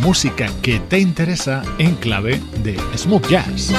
música que te interesa en clave de smooth jazz.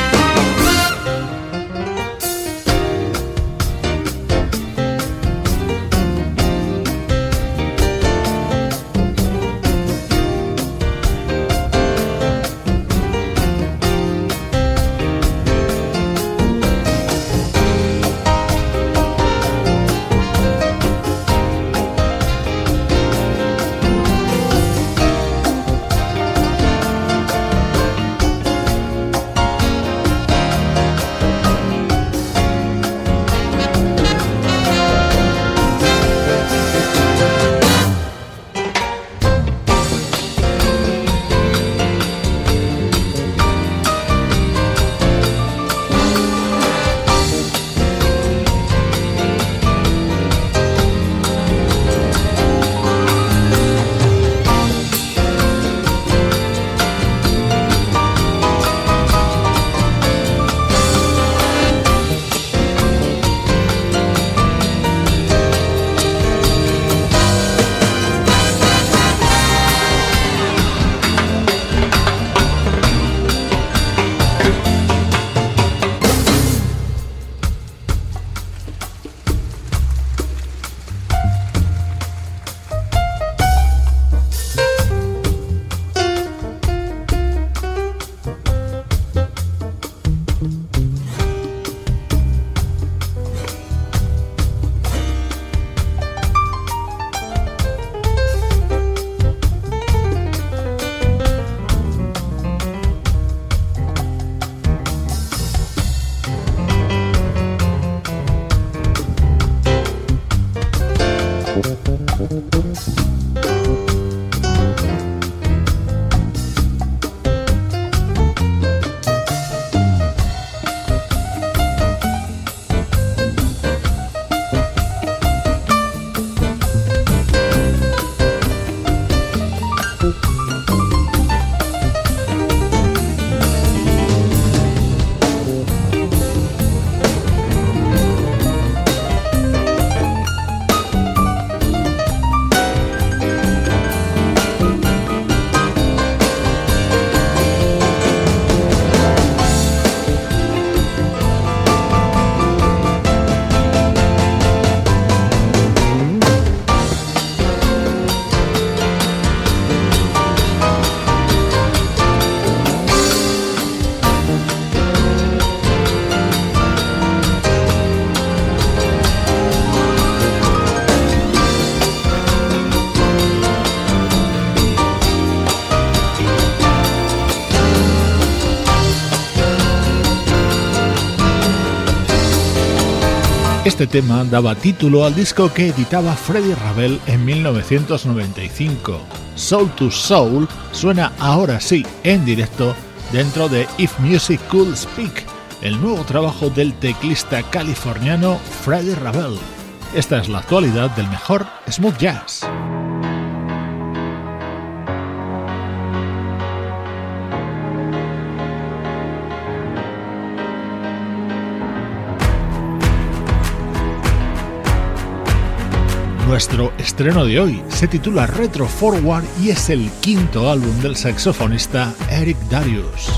Este tema daba título al disco que editaba Freddie Ravel en 1995. Soul to Soul suena ahora sí en directo dentro de If Music Could Speak, el nuevo trabajo del teclista californiano Freddie Ravel. Esta es la actualidad del mejor smooth jazz. Nuestro estreno de hoy se titula Retro Forward y es el quinto álbum del saxofonista Eric Darius.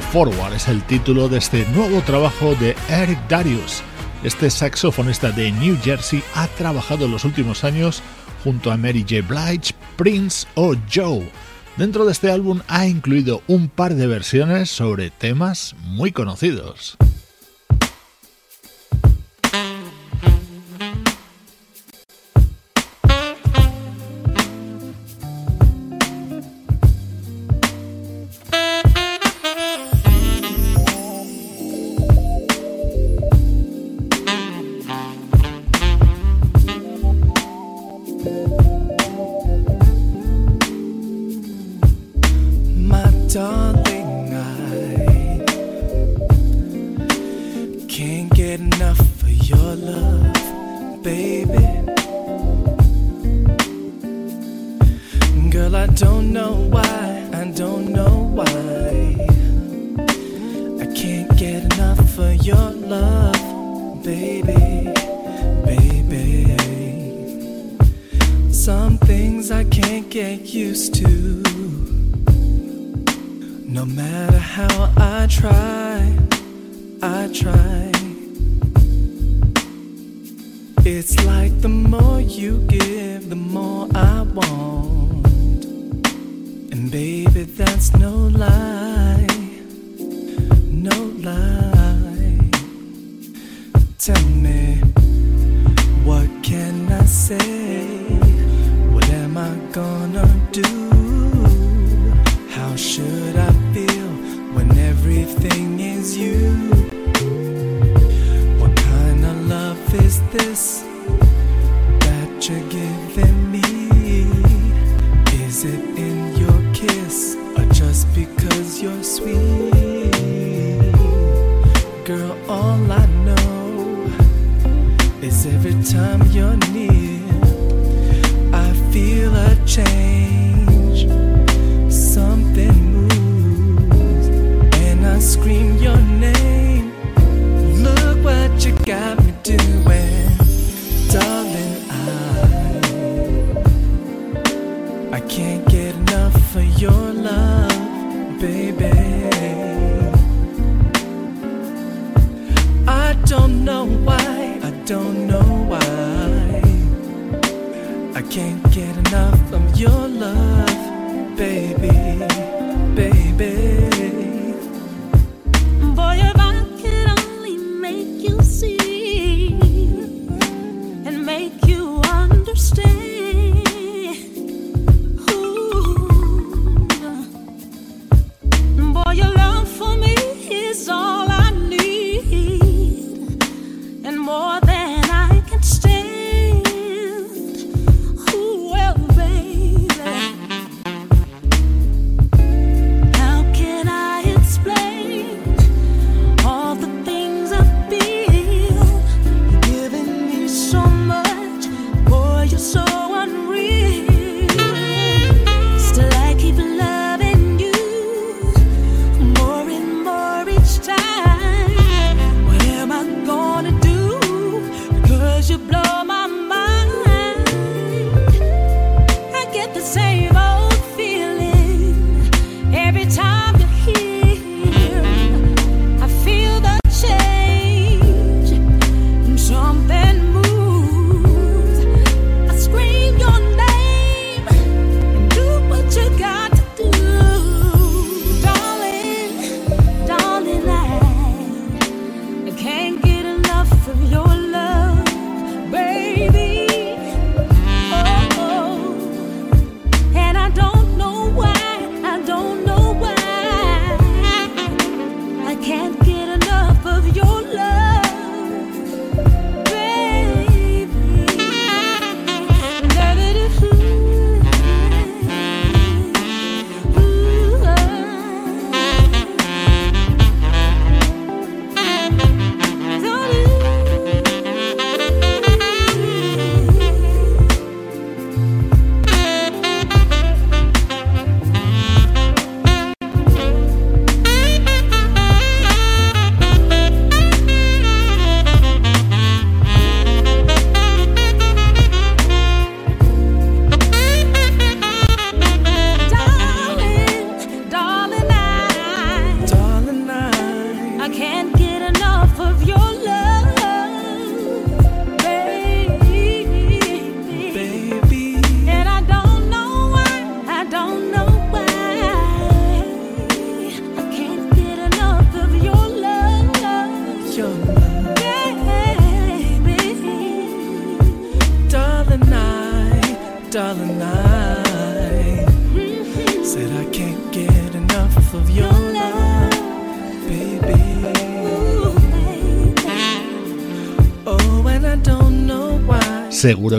Forward es el título de este nuevo trabajo de Eric Darius. Este saxofonista de New Jersey ha trabajado en los últimos años junto a Mary J. Blige, Prince o Joe. Dentro de este álbum ha incluido un par de versiones sobre temas muy conocidos. Can't get enough of your love, baby. I don't know why, I don't know why. I can't get enough of your love, baby, baby. understand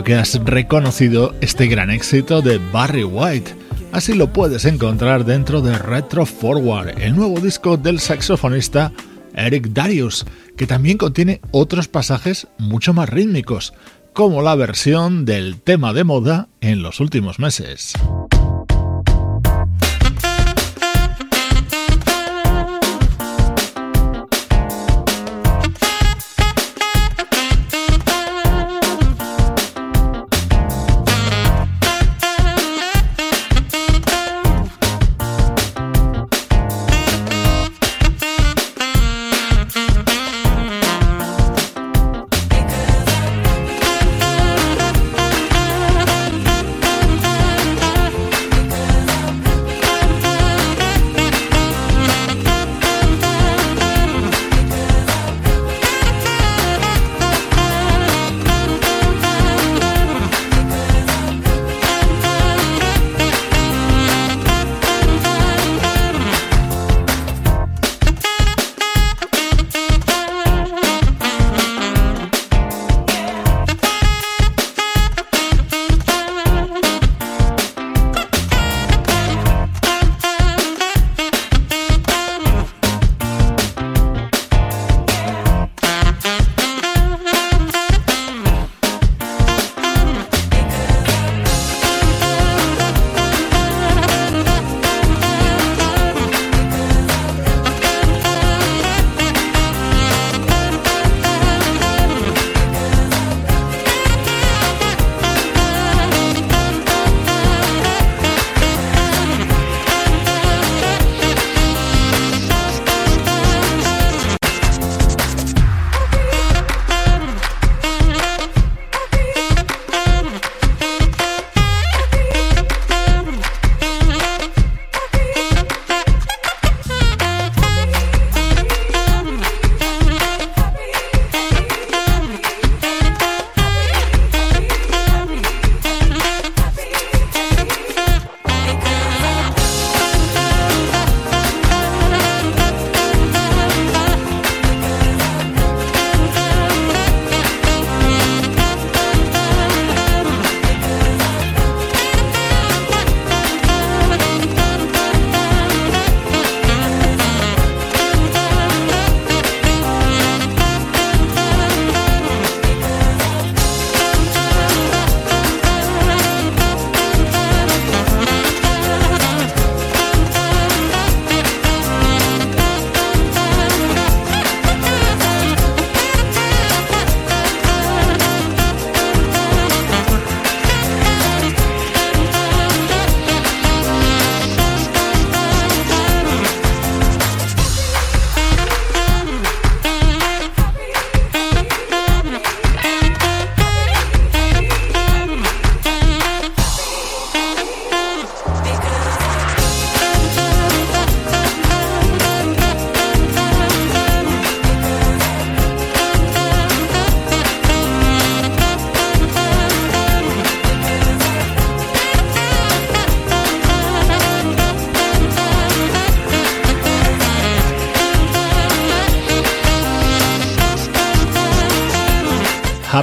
Que has reconocido este gran éxito de Barry White. Así lo puedes encontrar dentro de Retro Forward, el nuevo disco del saxofonista Eric Darius, que también contiene otros pasajes mucho más rítmicos, como la versión del tema de moda en los últimos meses.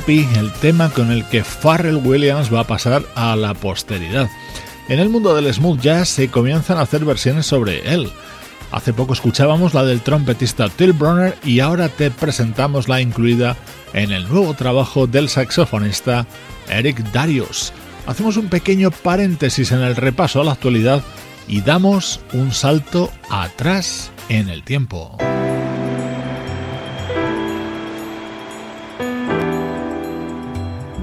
El tema con el que Pharrell Williams va a pasar a la posteridad. En el mundo del smooth jazz se comienzan a hacer versiones sobre él. Hace poco escuchábamos la del trompetista Till Bronner y ahora te presentamos la incluida en el nuevo trabajo del saxofonista Eric Darius. Hacemos un pequeño paréntesis en el repaso a la actualidad y damos un salto atrás en el tiempo.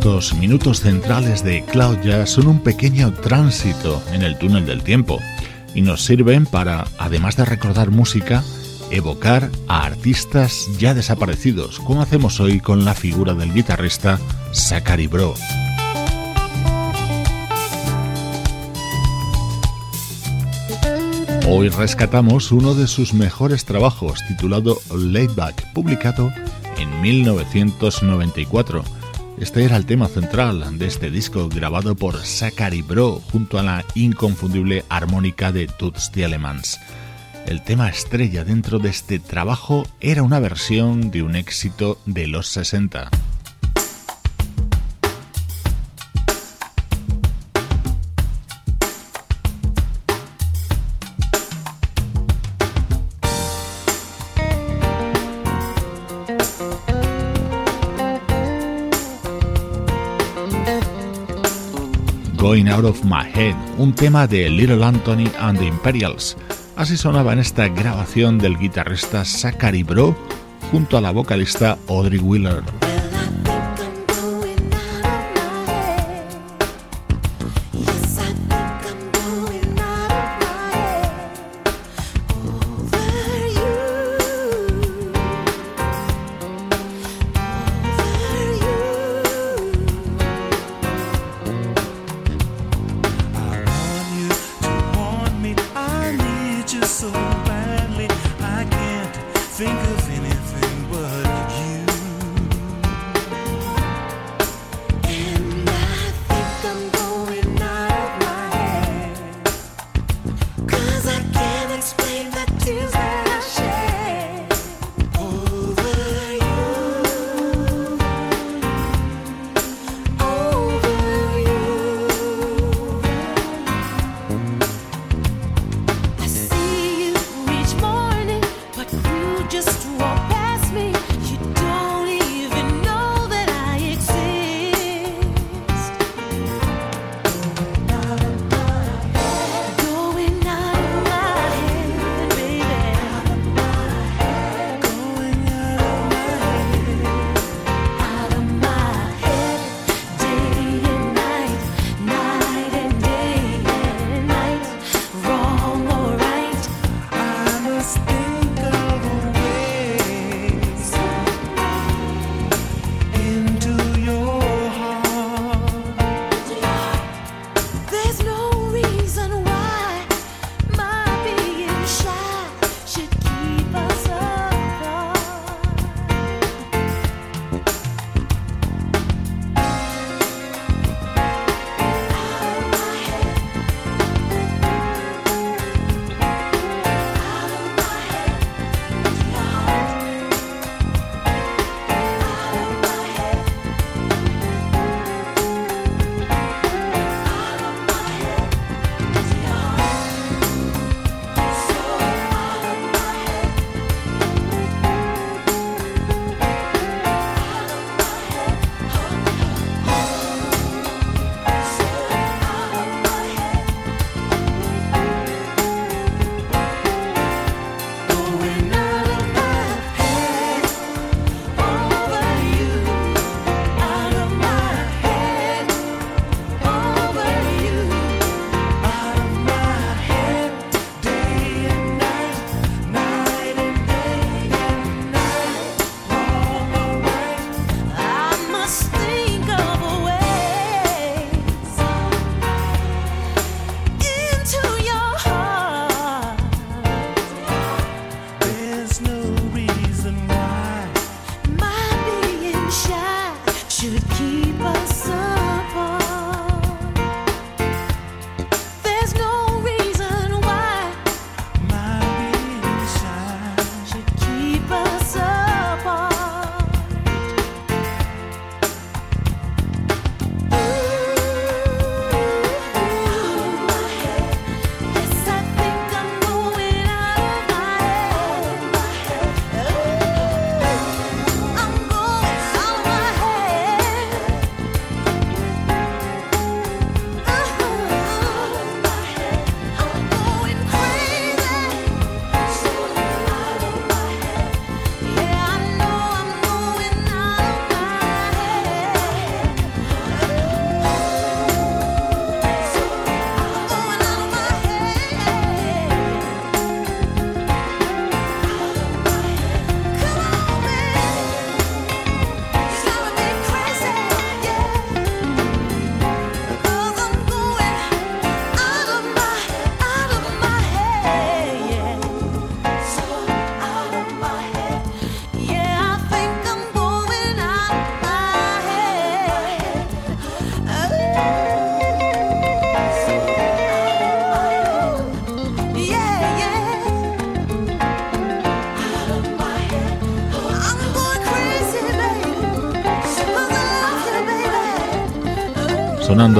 Estos minutos centrales de Cloud Jazz son un pequeño tránsito en el túnel del tiempo y nos sirven para, además de recordar música, evocar a artistas ya desaparecidos, como hacemos hoy con la figura del guitarrista Zachary Bro. Hoy rescatamos uno de sus mejores trabajos titulado Laid Back, publicado en 1994. Este era el tema central de este disco grabado por Zachary Bro junto a la inconfundible armónica de Toots Elements. El tema estrella dentro de este trabajo era una versión de un éxito de los 60. Going Out of My Head, un tema de Little Anthony and the Imperials. Así sonaba en esta grabación del guitarrista Zachary Bro junto a la vocalista Audrey Wheeler.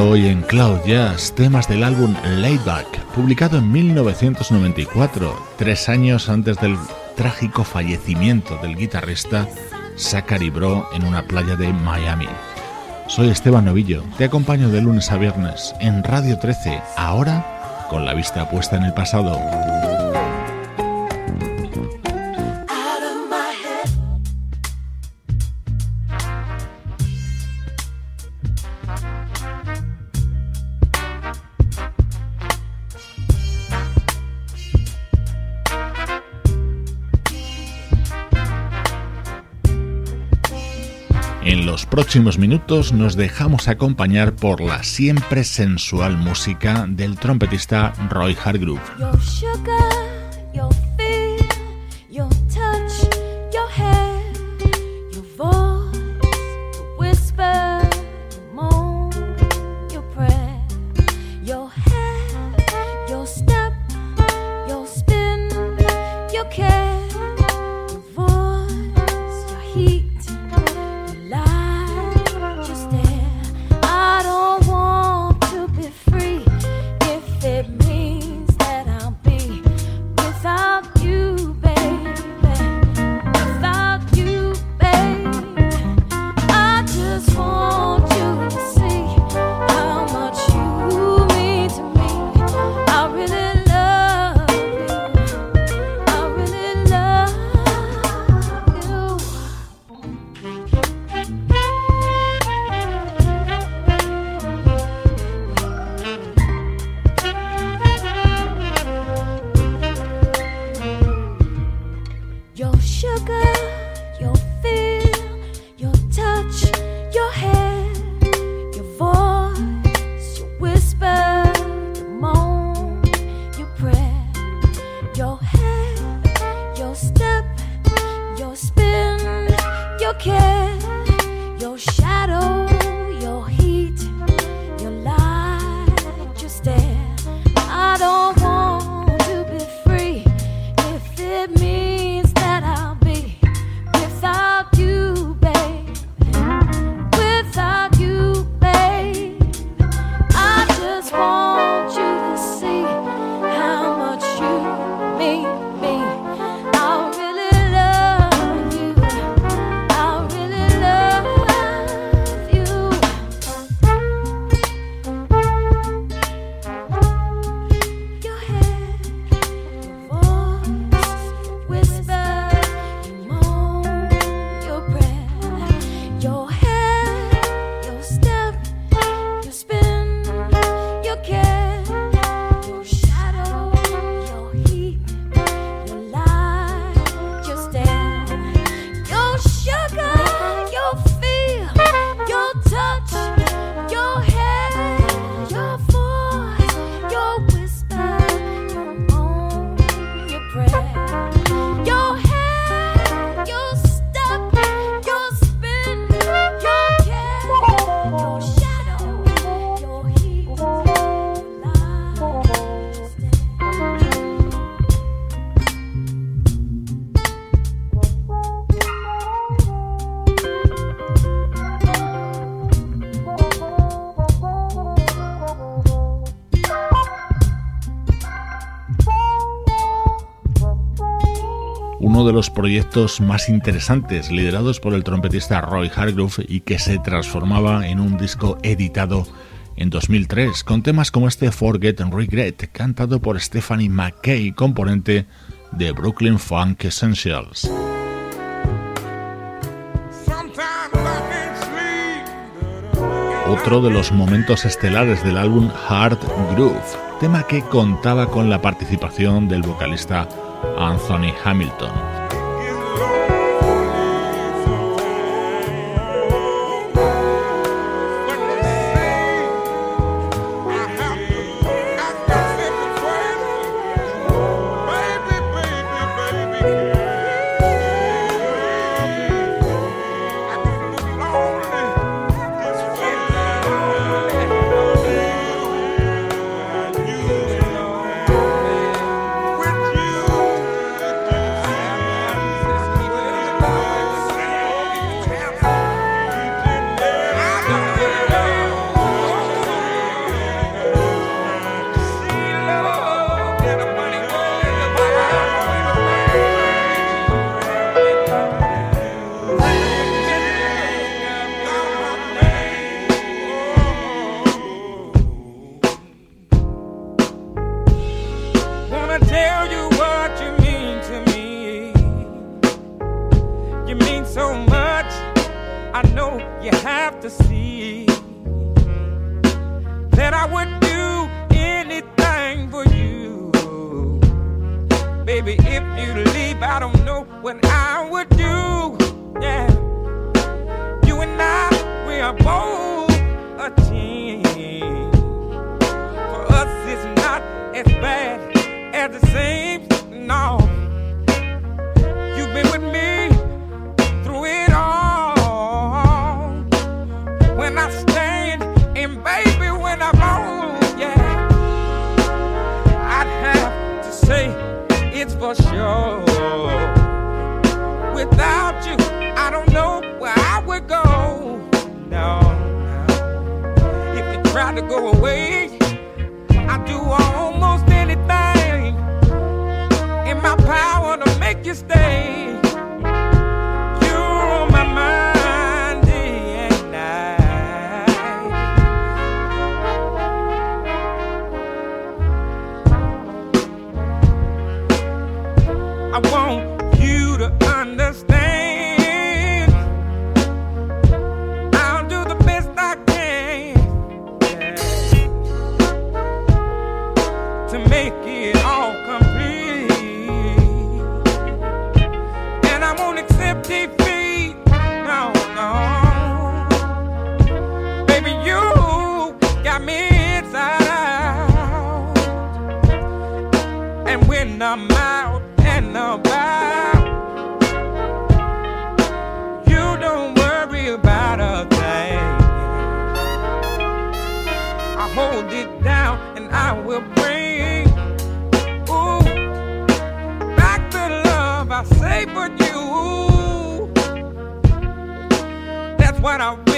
Sonando hoy en Cloud Jazz temas del álbum Layback, publicado en 1994, tres años antes del trágico fallecimiento del guitarrista Zachary Bro en una playa de Miami. Soy Esteban Novillo, te acompaño de lunes a viernes en Radio 13, ahora con la vista puesta en el pasado. Próximos minutos nos dejamos acompañar por la siempre sensual música del trompetista Roy Hargrove. De los proyectos más interesantes liderados por el trompetista Roy Hargrove y que se transformaba en un disco editado en 2003 con temas como este Forget and Regret cantado por Stephanie McKay, componente de Brooklyn Funk Essentials. Otro de los momentos estelares del álbum Hard Groove, tema que contaba con la participación del vocalista Anthony Hamilton. that's for sure. Without you, I don't know where I would go. No, no. If you try to go away, I'd do almost anything in my power to make you stay. when I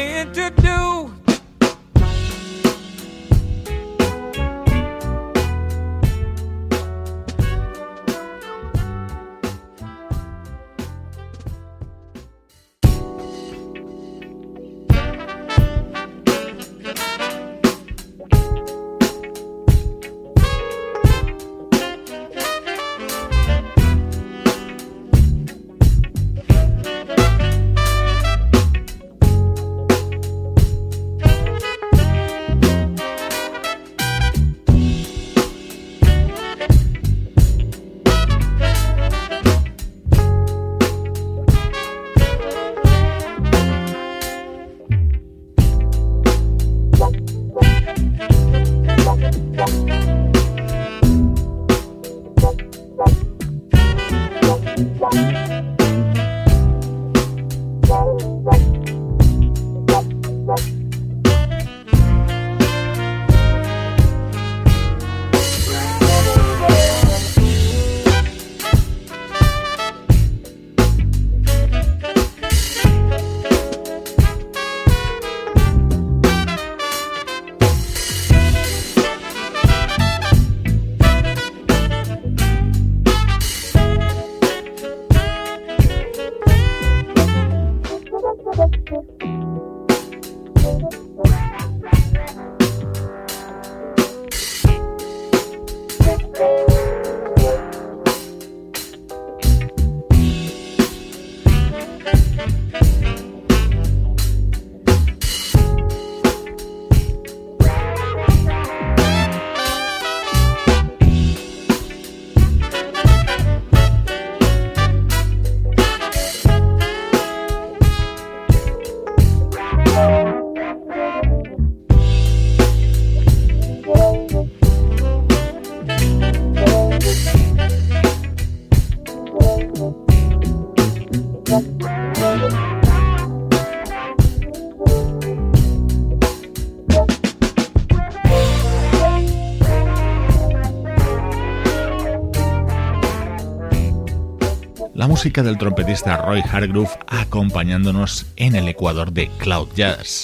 la música del trompetista Roy Hargrove acompañándonos en el Ecuador de Cloud Jazz.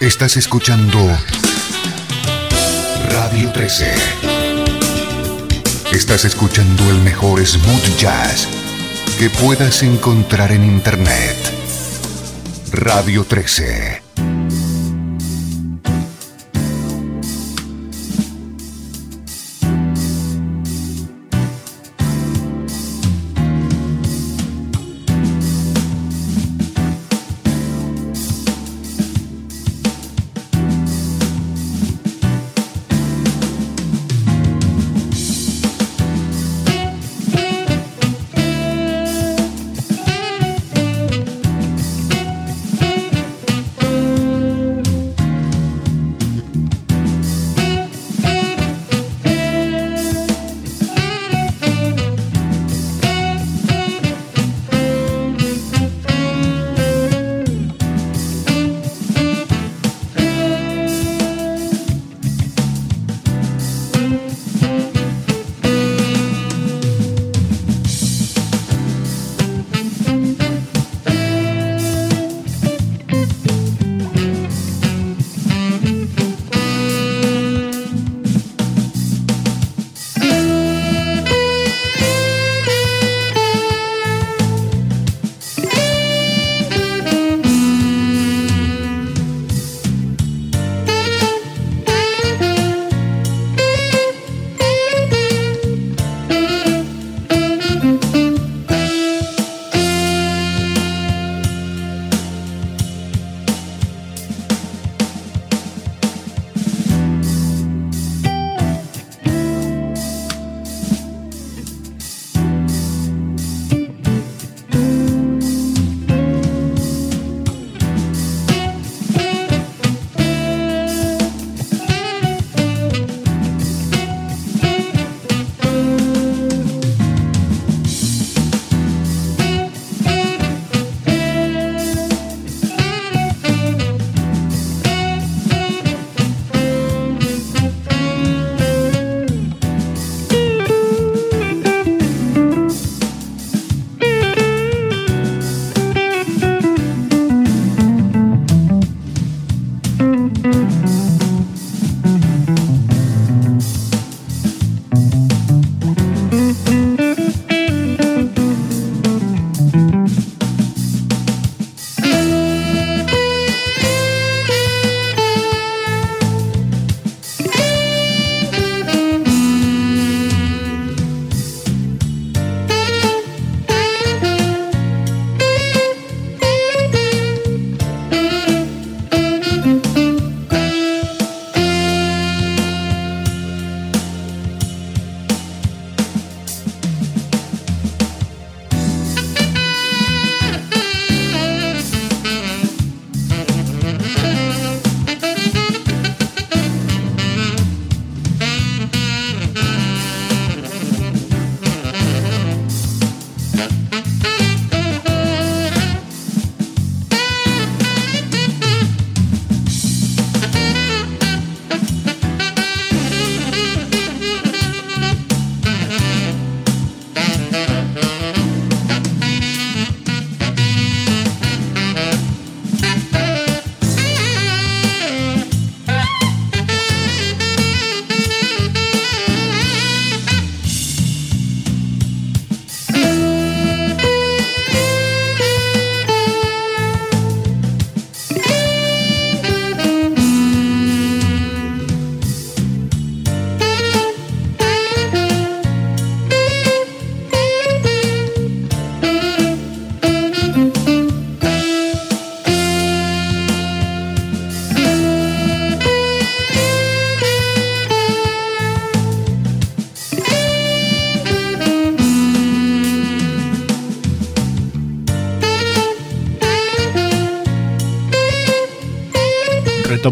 Estás escuchando Radio 13. Estás escuchando el mejor smooth jazz que puedas encontrar en Internet. Radio 13.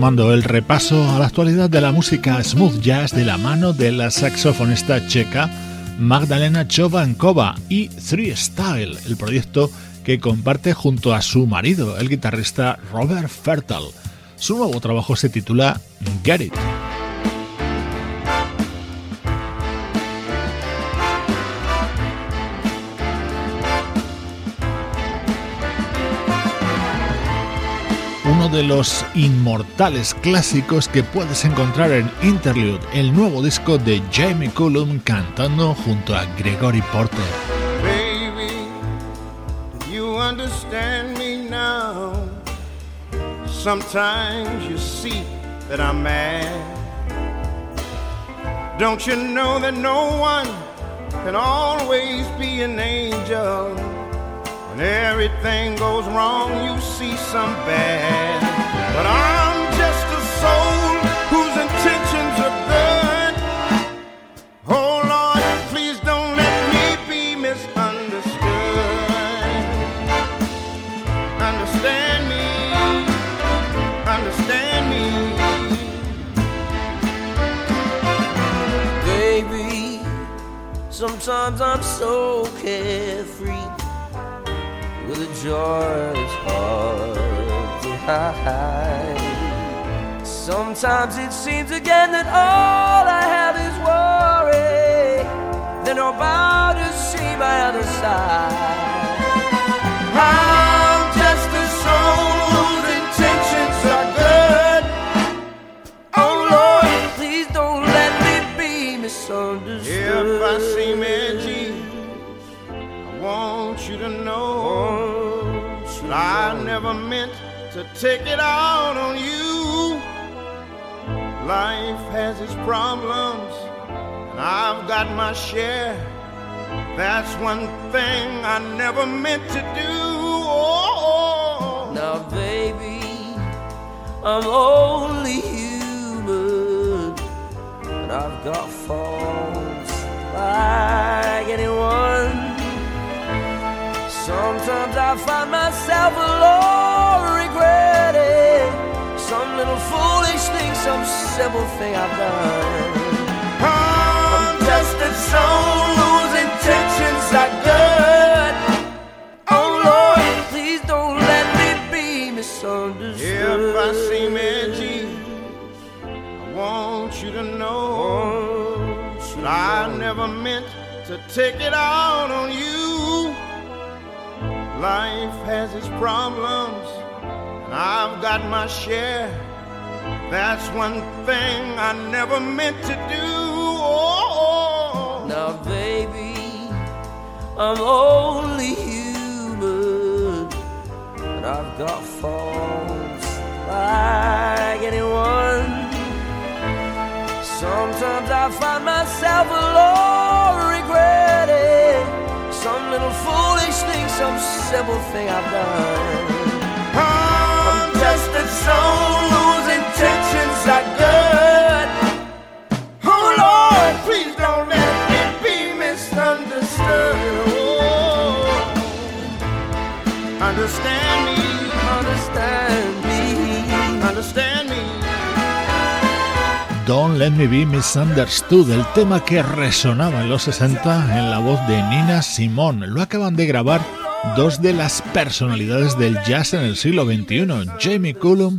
Retomando el repaso a la actualidad de la música smooth jazz de la mano de la saxofonista checa Magdalena Chovankova y Three Style, el proyecto que comparte junto a su marido, el guitarrista Robert Fertal. Su nuevo trabajo se titula Get It. De los inmortales clásicos que puedes encontrar en Interlude, el nuevo disco de Jamie Cullum cantando junto a Gregory Porter. Baby, do you understand me now? Sometimes you see that I'm mad. Don't you know that no one can always be an angel? When everything goes wrong, you see some bad. But I'm just a soul whose intentions are good. Oh Lord, please don't let me be misunderstood. Understand me, understand me. Baby, sometimes I'm so carefree with a joy to hide. Sometimes it seems again that all I have is worry. Then I'm about to see my other side. I'm just a soul whose intentions are good. Oh Lord, please don't let me be misunderstood. If I seem edgy, I want you to know that I never meant take it out on you. Life has its problems, and I've got my share. That's one thing I never meant to do. Oh, Now, baby, I'm only human, and I've got faults like anyone. Sometimes I find myself alone some little foolish thing, some simple thing I've done. I'm Just a soul whose intentions are good. Oh Lord, please don't let me be misunderstood. If I seem edgy, I want you to know that I never meant to take it out on you. Life has its problems, I've got my share. That's one thing I never meant to do. Oh, Now, baby, I'm only human, and I've got faults like anyone. Sometimes I find myself alone regretting some little foolish thing, some simple thing I've done. Oh don't let me. Don't Let Me Be Misunderstood, el tema que resonaba en los 60 en la voz de Nina Simone. Lo acaban de grabar dos de las personalidades del jazz en el siglo XXI, Jamie Cullum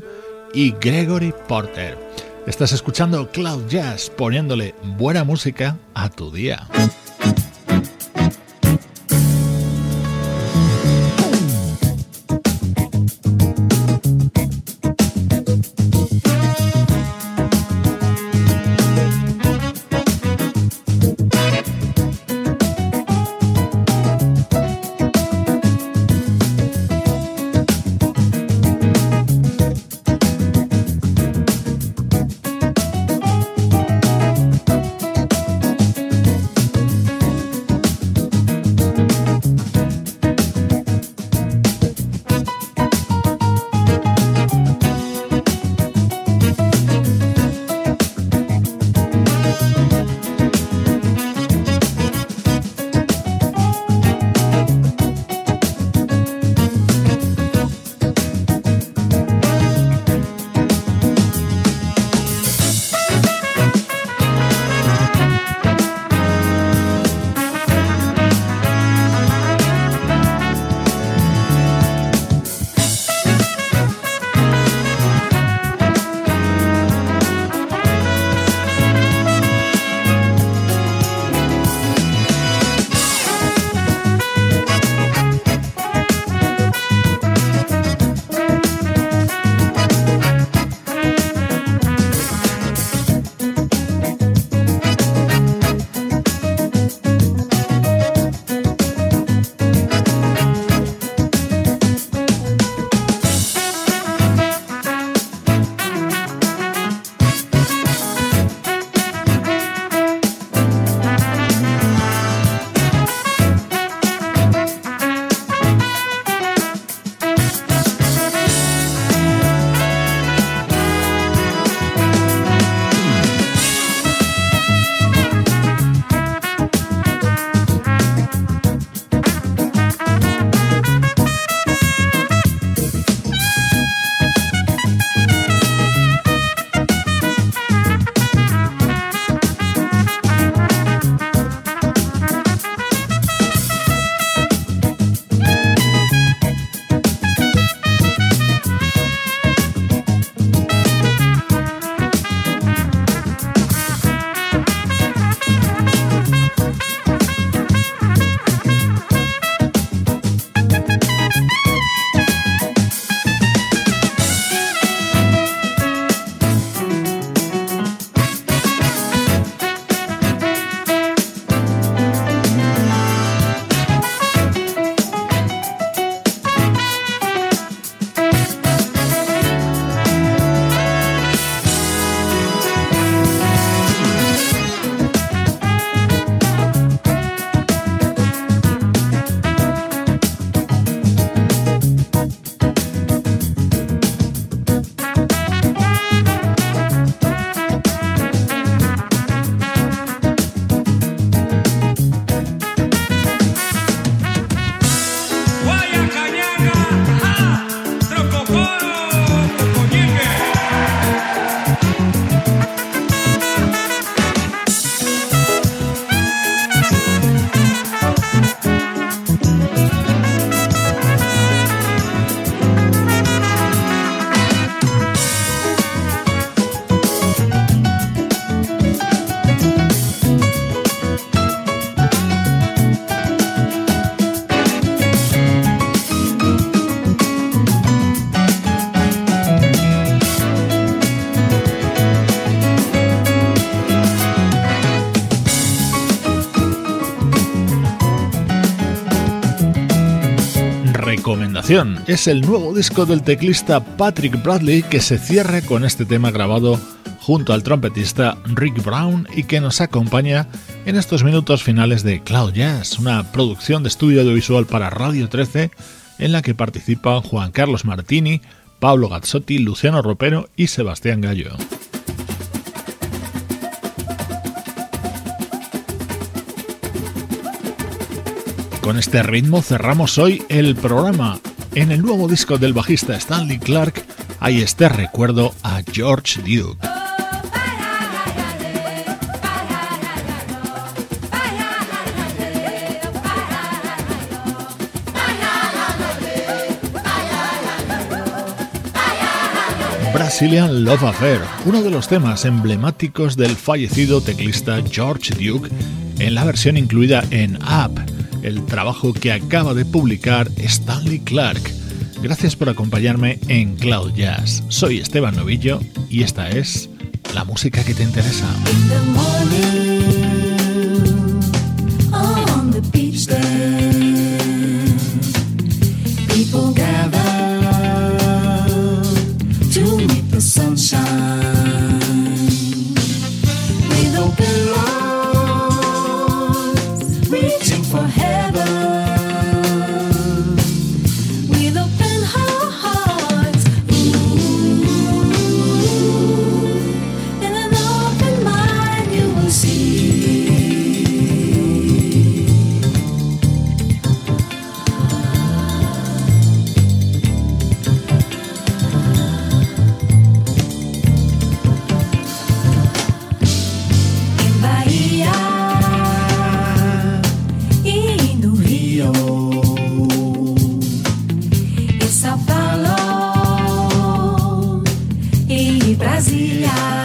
y Gregory Porter. Estás escuchando Cloud Jazz poniéndole buena música a tu día. Es el nuevo disco del teclista Patrick Bradley que se cierra con este tema grabado junto al trompetista Rick Brown y que nos acompaña en estos minutos finales de Cloud Jazz, una producción de estudio audiovisual para Radio 13 en la que participan Juan Carlos Martini, Pablo Gazzotti, Luciano Ropero y Sebastián Gallo. Con este ritmo cerramos hoy el programa. En el nuevo disco del bajista Stanley Clark hay este recuerdo a George Duke. Brazilian Love Affair, uno de los temas emblemáticos del fallecido teclista George Duke en la versión incluida en Up el trabajo que acaba de publicar Stanley Clark. Gracias por acompañarme en Cloud Jazz. Soy Esteban Novillo y esta es la música que te interesa. Brasil